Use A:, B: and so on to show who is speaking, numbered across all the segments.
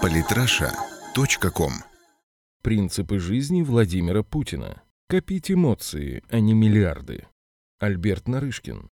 A: Политраша.ком
B: Принципы жизни Владимира Путина. Копить эмоции, а не миллиарды. Альберт Нарышкин.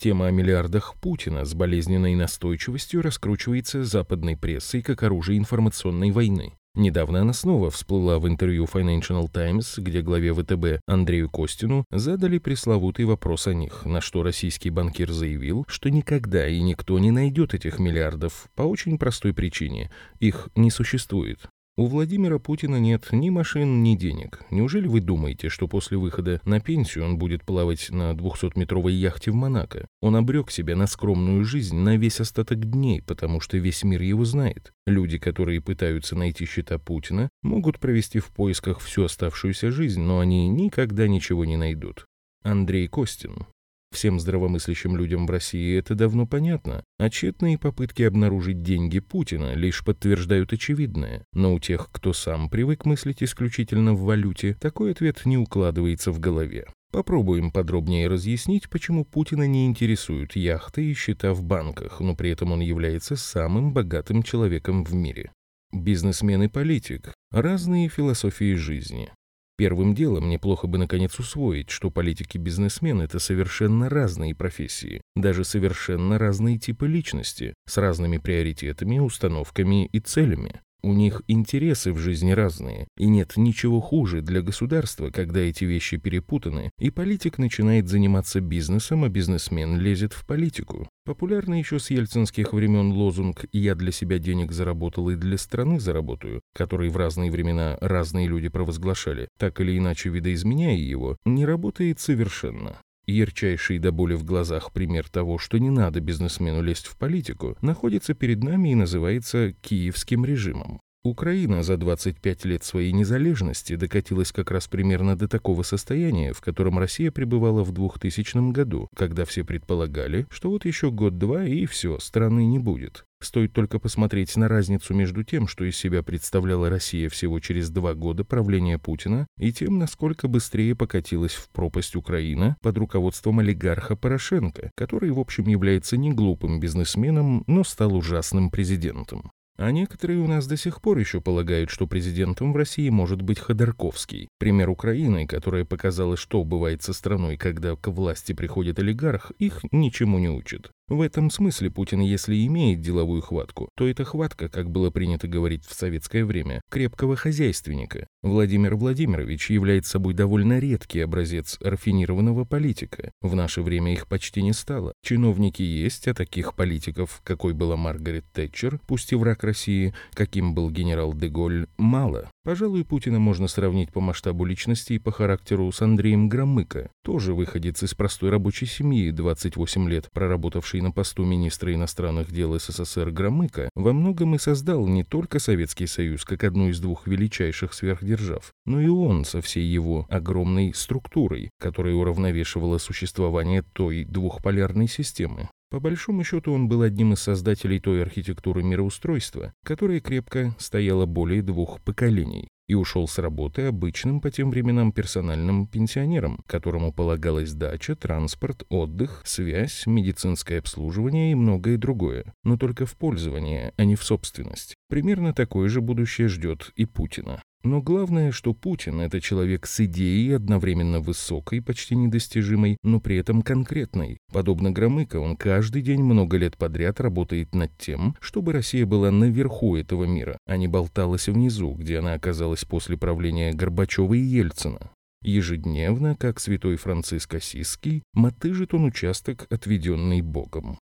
B: Тема о миллиардах Путина с болезненной настойчивостью раскручивается западной прессой как оружие информационной войны. Недавно она снова всплыла в интервью Financial Times, где главе ВТБ Андрею Костину задали пресловутый вопрос о них, на что российский банкир заявил, что никогда и никто не найдет этих миллиардов по очень простой причине – их не существует. У Владимира Путина нет ни машин, ни денег. Неужели вы думаете, что после выхода на пенсию он будет плавать на 200-метровой яхте в Монако? Он обрек себя на скромную жизнь на весь остаток дней, потому что весь мир его знает. Люди, которые пытаются найти счета Путина, могут провести в поисках всю оставшуюся жизнь, но они никогда ничего не найдут. Андрей Костин Всем здравомыслящим людям в России это давно понятно, а тщетные попытки обнаружить деньги Путина лишь подтверждают очевидное. Но у тех, кто сам привык мыслить исключительно в валюте, такой ответ не укладывается в голове. Попробуем подробнее разъяснить, почему Путина не интересуют яхты и счета в банках, но при этом он является самым богатым человеком в мире. Бизнесмен и политик – разные философии жизни. Первым делом неплохо бы наконец усвоить, что политики и бизнесмены – это совершенно разные профессии, даже совершенно разные типы личности, с разными приоритетами, установками и целями. У них интересы в жизни разные, и нет ничего хуже для государства, когда эти вещи перепутаны, и политик начинает заниматься бизнесом, а бизнесмен лезет в политику. Популярный еще с ельцинских времен лозунг «Я для себя денег заработал и для страны заработаю», который в разные времена разные люди провозглашали, так или иначе видоизменяя его, не работает совершенно. Ярчайший до боли в глазах пример того, что не надо бизнесмену лезть в политику, находится перед нами и называется «киевским режимом». Украина за 25 лет своей незалежности докатилась как раз примерно до такого состояния, в котором Россия пребывала в 2000 году, когда все предполагали, что вот еще год-два и все, страны не будет. Стоит только посмотреть на разницу между тем, что из себя представляла Россия всего через два года правления Путина, и тем, насколько быстрее покатилась в пропасть Украина под руководством олигарха Порошенко, который, в общем, является не глупым бизнесменом, но стал ужасным президентом. А некоторые у нас до сих пор еще полагают, что президентом в России может быть Ходорковский. Пример Украины, которая показала, что бывает со страной, когда к власти приходит олигарх, их ничему не учит. В этом смысле Путин, если имеет деловую хватку, то это хватка, как было принято говорить в советское время, крепкого хозяйственника. Владимир Владимирович является собой довольно редкий образец рафинированного политика. В наше время их почти не стало. Чиновники есть, а таких политиков, какой была Маргарет Тэтчер, пусть и враг России, каким был генерал Деголь, мало. Пожалуй, Путина можно сравнить по масштабу личности и по характеру с Андреем Громыко, тоже выходец из простой рабочей семьи, 28 лет проработавший занимавший на посту министра иностранных дел СССР Громыко, во многом и создал не только Советский Союз как одну из двух величайших сверхдержав, но и он со всей его огромной структурой, которая уравновешивала существование той двухполярной системы. По большому счету он был одним из создателей той архитектуры мироустройства, которая крепко стояла более двух поколений и ушел с работы обычным по тем временам персональным пенсионером, которому полагалась дача, транспорт, отдых, связь, медицинское обслуживание и многое другое, но только в пользование, а не в собственность. Примерно такое же будущее ждет и Путина. Но главное, что Путин – это человек с идеей одновременно высокой, почти недостижимой, но при этом конкретной. Подобно Громыко, он каждый день много лет подряд работает над тем, чтобы Россия была наверху этого мира, а не болталась внизу, где она оказалась после правления Горбачева и Ельцина. Ежедневно, как святой Франциск Осиский, мотыжит он участок, отведенный Богом.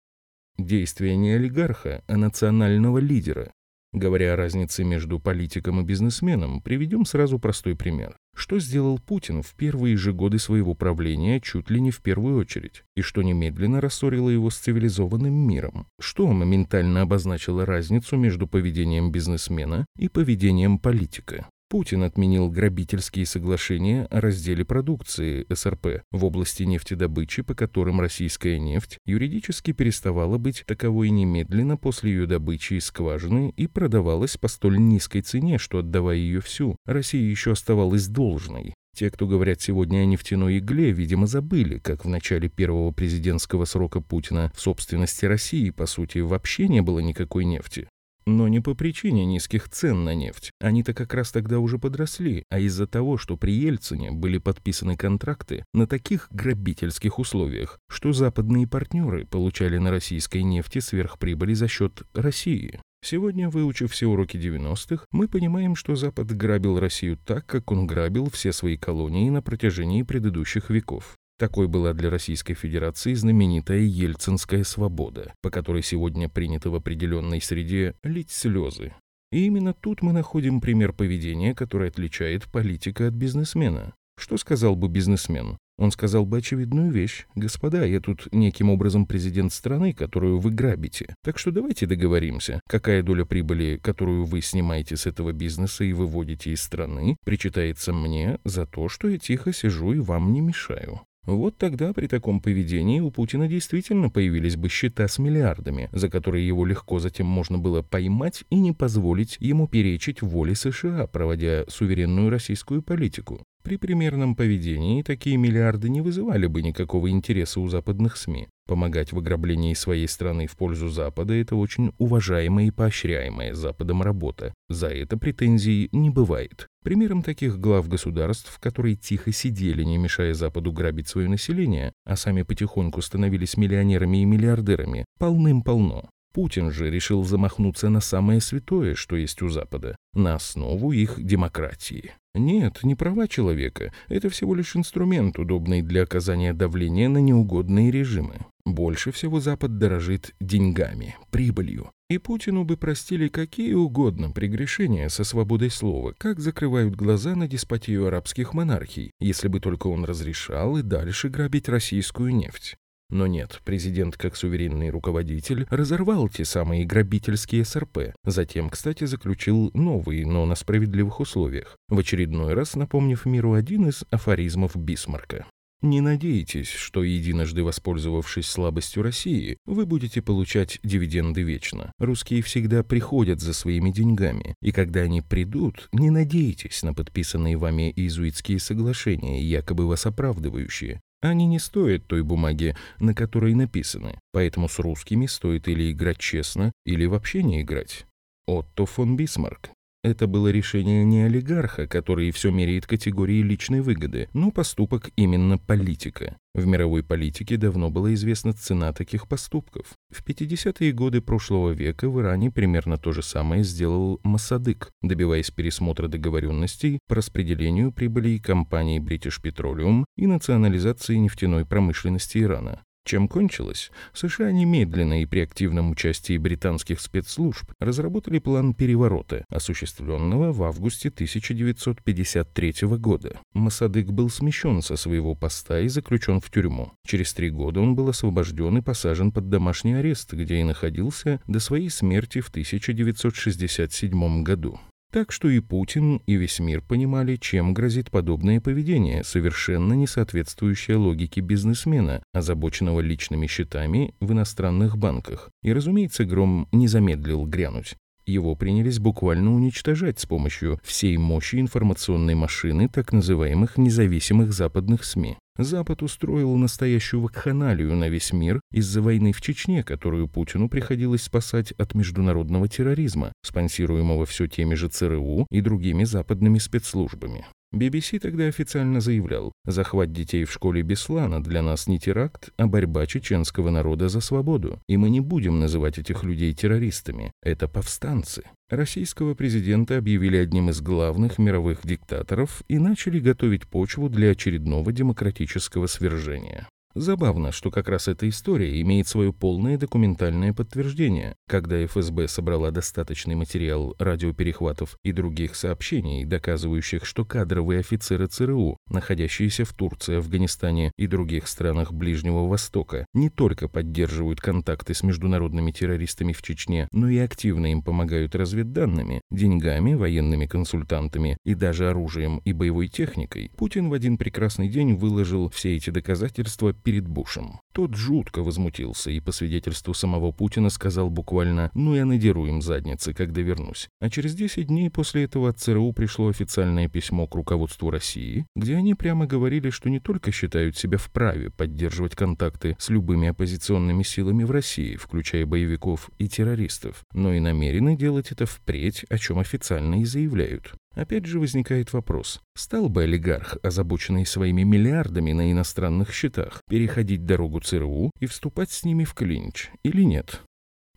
B: Действие не олигарха, а национального лидера, Говоря о разнице между политиком и бизнесменом, приведем сразу простой пример. Что сделал Путин в первые же годы своего правления чуть ли не в первую очередь, и что немедленно рассорило его с цивилизованным миром? Что моментально обозначило разницу между поведением бизнесмена и поведением политика? Путин отменил грабительские соглашения о разделе продукции СРП в области нефтедобычи, по которым российская нефть юридически переставала быть таковой немедленно после ее добычи из скважины и продавалась по столь низкой цене, что, отдавая ее всю, Россия еще оставалась должной. Те, кто говорят сегодня о нефтяной игле, видимо, забыли, как в начале первого президентского срока Путина в собственности России, по сути, вообще не было никакой нефти. Но не по причине низких цен на нефть. Они-то как раз тогда уже подросли, а из-за того, что при Ельцине были подписаны контракты на таких грабительских условиях, что западные партнеры получали на российской нефти сверхприбыли за счет России. Сегодня, выучив все уроки 90-х, мы понимаем, что Запад грабил Россию так, как он грабил все свои колонии на протяжении предыдущих веков. Такой была для Российской Федерации знаменитая ельцинская свобода, по которой сегодня принято в определенной среде лить слезы. И именно тут мы находим пример поведения, который отличает политика от бизнесмена. Что сказал бы бизнесмен? Он сказал бы очевидную вещь. «Господа, я тут неким образом президент страны, которую вы грабите. Так что давайте договоримся, какая доля прибыли, которую вы снимаете с этого бизнеса и выводите из страны, причитается мне за то, что я тихо сижу и вам не мешаю». Вот тогда при таком поведении у Путина действительно появились бы счета с миллиардами, за которые его легко затем можно было поймать и не позволить ему перечить воле США, проводя суверенную российскую политику. При примерном поведении такие миллиарды не вызывали бы никакого интереса у западных СМИ. Помогать в ограблении своей страны в пользу Запада – это очень уважаемая и поощряемая Западом работа. За это претензий не бывает. Примером таких глав государств, которые тихо сидели, не мешая Западу грабить свое население, а сами потихоньку становились миллионерами и миллиардерами, полным-полно. Путин же решил замахнуться на самое святое, что есть у Запада, на основу их демократии. Нет, не права человека, это всего лишь инструмент, удобный для оказания давления на неугодные режимы. Больше всего Запад дорожит деньгами, прибылью. И Путину бы простили какие угодно прегрешения со свободой слова, как закрывают глаза на деспотию арабских монархий, если бы только он разрешал и дальше грабить российскую нефть. Но нет, президент как суверенный руководитель разорвал те самые грабительские СРП. Затем, кстати, заключил новые, но на справедливых условиях. В очередной раз напомнив миру один из афоризмов Бисмарка. Не надейтесь, что единожды воспользовавшись слабостью России, вы будете получать дивиденды вечно. Русские всегда приходят за своими деньгами, и когда они придут, не надейтесь на подписанные вами иезуитские соглашения, якобы вас оправдывающие. Они не стоят той бумаги, на которой написаны, поэтому с русскими стоит или играть честно, или вообще не играть. Отто фон Бисмарк. Это было решение не олигарха, который все меряет категории личной выгоды, но поступок именно политика. В мировой политике давно была известна цена таких поступков. В 50-е годы прошлого века в Иране примерно то же самое сделал Масадык, добиваясь пересмотра договоренностей по распределению прибылей компании British Petroleum и национализации нефтяной промышленности Ирана. Чем кончилось? США немедленно и при активном участии британских спецслужб разработали план переворота, осуществленного в августе 1953 года. Масадык был смещен со своего поста и заключен в тюрьму. Через три года он был освобожден и посажен под домашний арест, где и находился до своей смерти в 1967 году. Так что и Путин, и весь мир понимали, чем грозит подобное поведение, совершенно не соответствующее логике бизнесмена, озабоченного личными счетами в иностранных банках. И, разумеется, Гром не замедлил грянуть. Его принялись буквально уничтожать с помощью всей мощи информационной машины так называемых независимых западных СМИ. Запад устроил настоящую вакханалию на весь мир из-за войны в Чечне, которую Путину приходилось спасать от международного терроризма, спонсируемого все теми же ЦРУ и другими западными спецслужбами. BBC тогда официально заявлял, захват детей в школе Беслана для нас не теракт, а борьба чеченского народа за свободу, и мы не будем называть этих людей террористами, это повстанцы. Российского президента объявили одним из главных мировых диктаторов и начали готовить почву для очередного демократического свержения. Забавно, что как раз эта история имеет свое полное документальное подтверждение. Когда ФСБ собрала достаточный материал радиоперехватов и других сообщений, доказывающих, что кадровые офицеры ЦРУ, находящиеся в Турции, Афганистане и других странах Ближнего Востока, не только поддерживают контакты с международными террористами в Чечне, но и активно им помогают разведданными, деньгами, военными консультантами и даже оружием и боевой техникой, Путин в один прекрасный день выложил все эти доказательства перед Бушем. Тот жутко возмутился и, по свидетельству самого Путина, сказал буквально «ну я надеру им задницы, когда вернусь». А через 10 дней после этого от ЦРУ пришло официальное письмо к руководству России, где они прямо говорили, что не только считают себя вправе поддерживать контакты с любыми оппозиционными силами в России, включая боевиков и террористов, но и намерены делать это впредь, о чем официально и заявляют. Опять же возникает вопрос, стал бы олигарх, озабоченный своими миллиардами на иностранных счетах, переходить дорогу ЦРУ и вступать с ними в клинч или нет?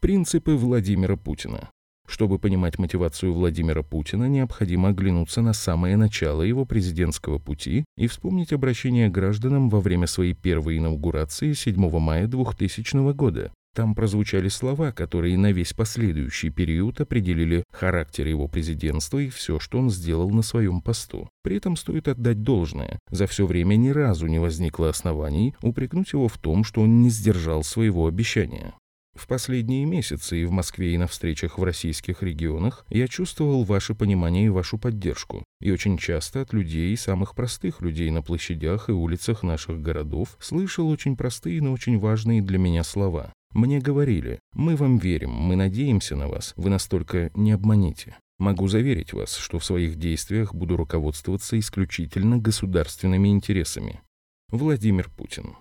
B: Принципы Владимира Путина. Чтобы понимать мотивацию Владимира Путина, необходимо оглянуться на самое начало его президентского пути и вспомнить обращение гражданам во время своей первой инаугурации 7 мая 2000 года. Там прозвучали слова, которые на весь последующий период определили характер его президентства и все, что он сделал на своем посту. При этом стоит отдать должное. За все время ни разу не возникло оснований упрекнуть его в том, что он не сдержал своего обещания. В последние месяцы и в Москве, и на встречах в российских регионах я чувствовал ваше понимание и вашу поддержку. И очень часто от людей, самых простых людей на площадях и улицах наших городов, слышал очень простые, но очень важные для меня слова. Мне говорили, мы вам верим, мы надеемся на вас, вы настолько не обманите. Могу заверить вас, что в своих действиях буду руководствоваться исключительно государственными интересами. Владимир Путин.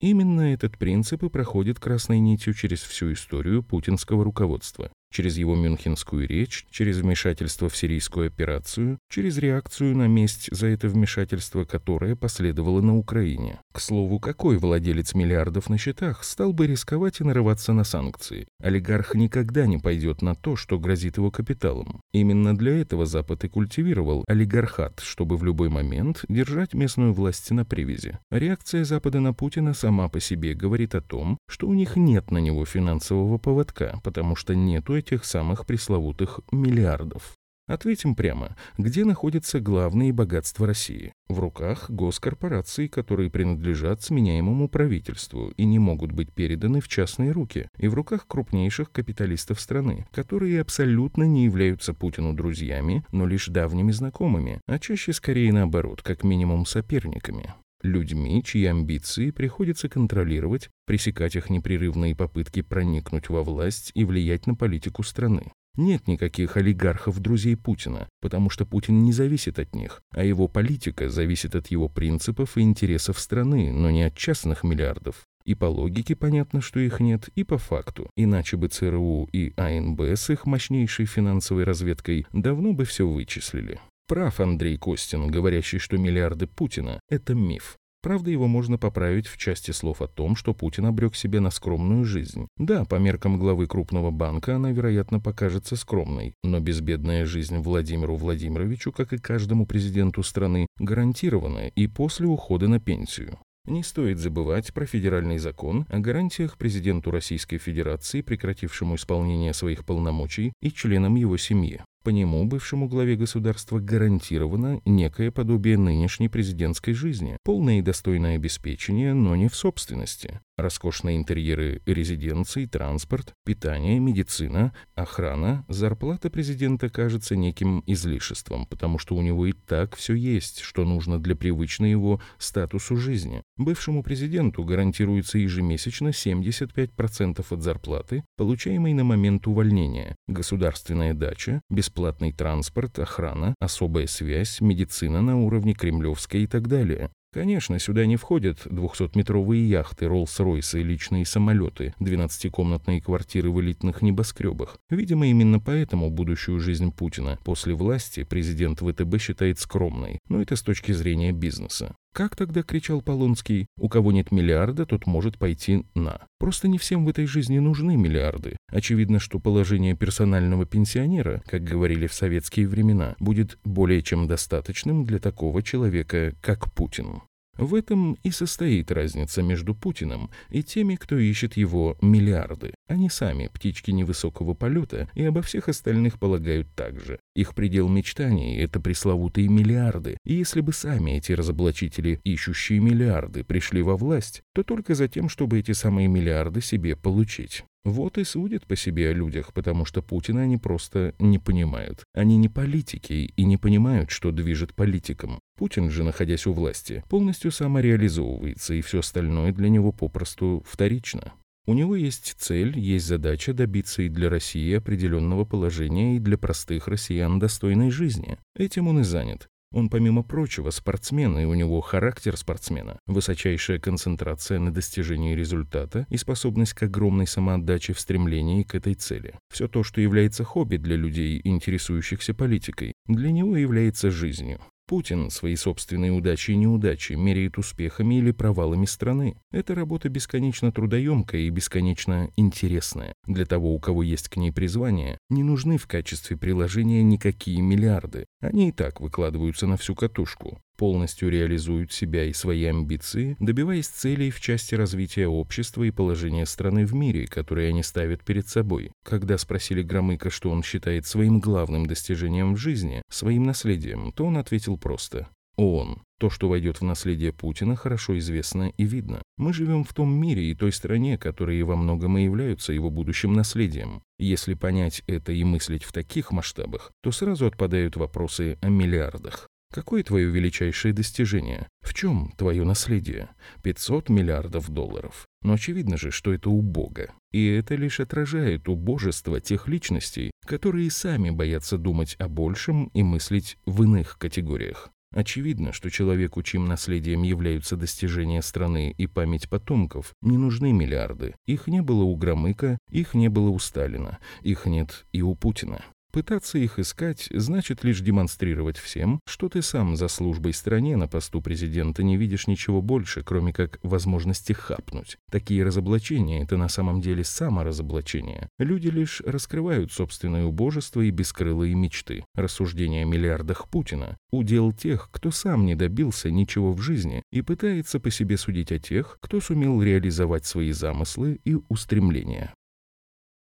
B: Именно этот принцип и проходит красной нитью через всю историю путинского руководства через его мюнхенскую речь, через вмешательство в сирийскую операцию, через реакцию на месть за это вмешательство, которое последовало на Украине. К слову, какой владелец миллиардов на счетах стал бы рисковать и нарываться на санкции? Олигарх никогда не пойдет на то, что грозит его капиталом. Именно для этого Запад и культивировал олигархат, чтобы в любой момент держать местную власть на привязи. Реакция Запада на Путина сама по себе говорит о том, что у них нет на него финансового поводка, потому что нету этих самых пресловутых миллиардов. Ответим прямо, где находятся главные богатства России? В руках госкорпораций, которые принадлежат сменяемому правительству и не могут быть переданы в частные руки, и в руках крупнейших капиталистов страны, которые абсолютно не являются Путину друзьями, но лишь давними знакомыми, а чаще скорее наоборот, как минимум соперниками людьми, чьи амбиции приходится контролировать, пресекать их непрерывные попытки проникнуть во власть и влиять на политику страны. Нет никаких олигархов-друзей Путина, потому что Путин не зависит от них, а его политика зависит от его принципов и интересов страны, но не от частных миллиардов. И по логике понятно, что их нет, и по факту. Иначе бы ЦРУ и АНБ с их мощнейшей финансовой разведкой давно бы все вычислили. Прав Андрей Костин, говорящий, что миллиарды Путина – это миф. Правда, его можно поправить в части слов о том, что Путин обрек себе на скромную жизнь. Да, по меркам главы крупного банка она, вероятно, покажется скромной, но безбедная жизнь Владимиру Владимировичу, как и каждому президенту страны, гарантирована и после ухода на пенсию. Не стоит забывать про федеральный закон о гарантиях президенту Российской Федерации, прекратившему исполнение своих полномочий, и членам его семьи. По нему бывшему главе государства гарантировано некое подобие нынешней президентской жизни, полное и достойное обеспечение, но не в собственности. Роскошные интерьеры резиденций, транспорт, питание, медицина, охрана, зарплата президента кажется неким излишеством, потому что у него и так все есть, что нужно для привычной его статусу жизни. Бывшему президенту гарантируется ежемесячно 75% от зарплаты, получаемой на момент увольнения, государственная дача, бесплатный транспорт, охрана, особая связь, медицина на уровне кремлевской и так далее. Конечно, сюда не входят 200-метровые яхты, Роллс-Ройсы личные самолеты, 12-комнатные квартиры в элитных небоскребах. Видимо, именно поэтому будущую жизнь Путина после власти президент ВТБ считает скромной, но это с точки зрения бизнеса. Как тогда кричал Полонский, у кого нет миллиарда, тот может пойти на. Просто не всем в этой жизни нужны миллиарды. Очевидно, что положение персонального пенсионера, как говорили в советские времена, будет более чем достаточным для такого человека, как Путин. В этом и состоит разница между Путиным и теми, кто ищет его миллиарды. Они сами птички невысокого полета и обо всех остальных полагают так же. Их предел мечтаний – это пресловутые миллиарды, и если бы сами эти разоблачители, ищущие миллиарды, пришли во власть, то только за тем, чтобы эти самые миллиарды себе получить. Вот и судят по себе о людях, потому что Путина они просто не понимают. Они не политики и не понимают, что движет политикам. Путин же, находясь у власти, полностью самореализовывается, и все остальное для него попросту вторично. У него есть цель, есть задача добиться и для России определенного положения, и для простых россиян достойной жизни. Этим он и занят. Он, помимо прочего, спортсмен, и у него характер спортсмена, высочайшая концентрация на достижении результата и способность к огромной самоотдаче в стремлении к этой цели. Все то, что является хобби для людей, интересующихся политикой, для него является жизнью. Путин свои собственные удачи и неудачи меряет успехами или провалами страны. Эта работа бесконечно трудоемкая и бесконечно интересная. Для того, у кого есть к ней призвание, не нужны в качестве приложения никакие миллиарды. Они и так выкладываются на всю катушку полностью реализуют себя и свои амбиции, добиваясь целей в части развития общества и положения страны в мире, которые они ставят перед собой. Когда спросили Громыка, что он считает своим главным достижением в жизни, своим наследием, то он ответил просто ООН. То, что войдет в наследие Путина, хорошо известно и видно. Мы живем в том мире и той стране, которые во многом и являются его будущим наследием. Если понять это и мыслить в таких масштабах, то сразу отпадают вопросы о миллиардах. Какое твое величайшее достижение? В чем твое наследие? 500 миллиардов долларов. Но очевидно же, что это убого. И это лишь отражает убожество тех личностей, которые сами боятся думать о большем и мыслить в иных категориях. Очевидно, что человеку, чьим наследием являются достижения страны и память потомков, не нужны миллиарды. Их не было у Громыка, их не было у Сталина, их нет и у Путина. Пытаться их искать значит лишь демонстрировать всем, что ты сам за службой стране на посту президента не видишь ничего больше, кроме как возможности хапнуть. Такие разоблачения – это на самом деле саморазоблачение. Люди лишь раскрывают собственное убожество и бескрылые мечты. Рассуждения о миллиардах Путина – удел тех, кто сам не добился ничего в жизни и пытается по себе судить о тех, кто сумел реализовать свои замыслы и устремления.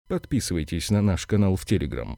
B: Подписывайтесь на наш канал в Телеграм.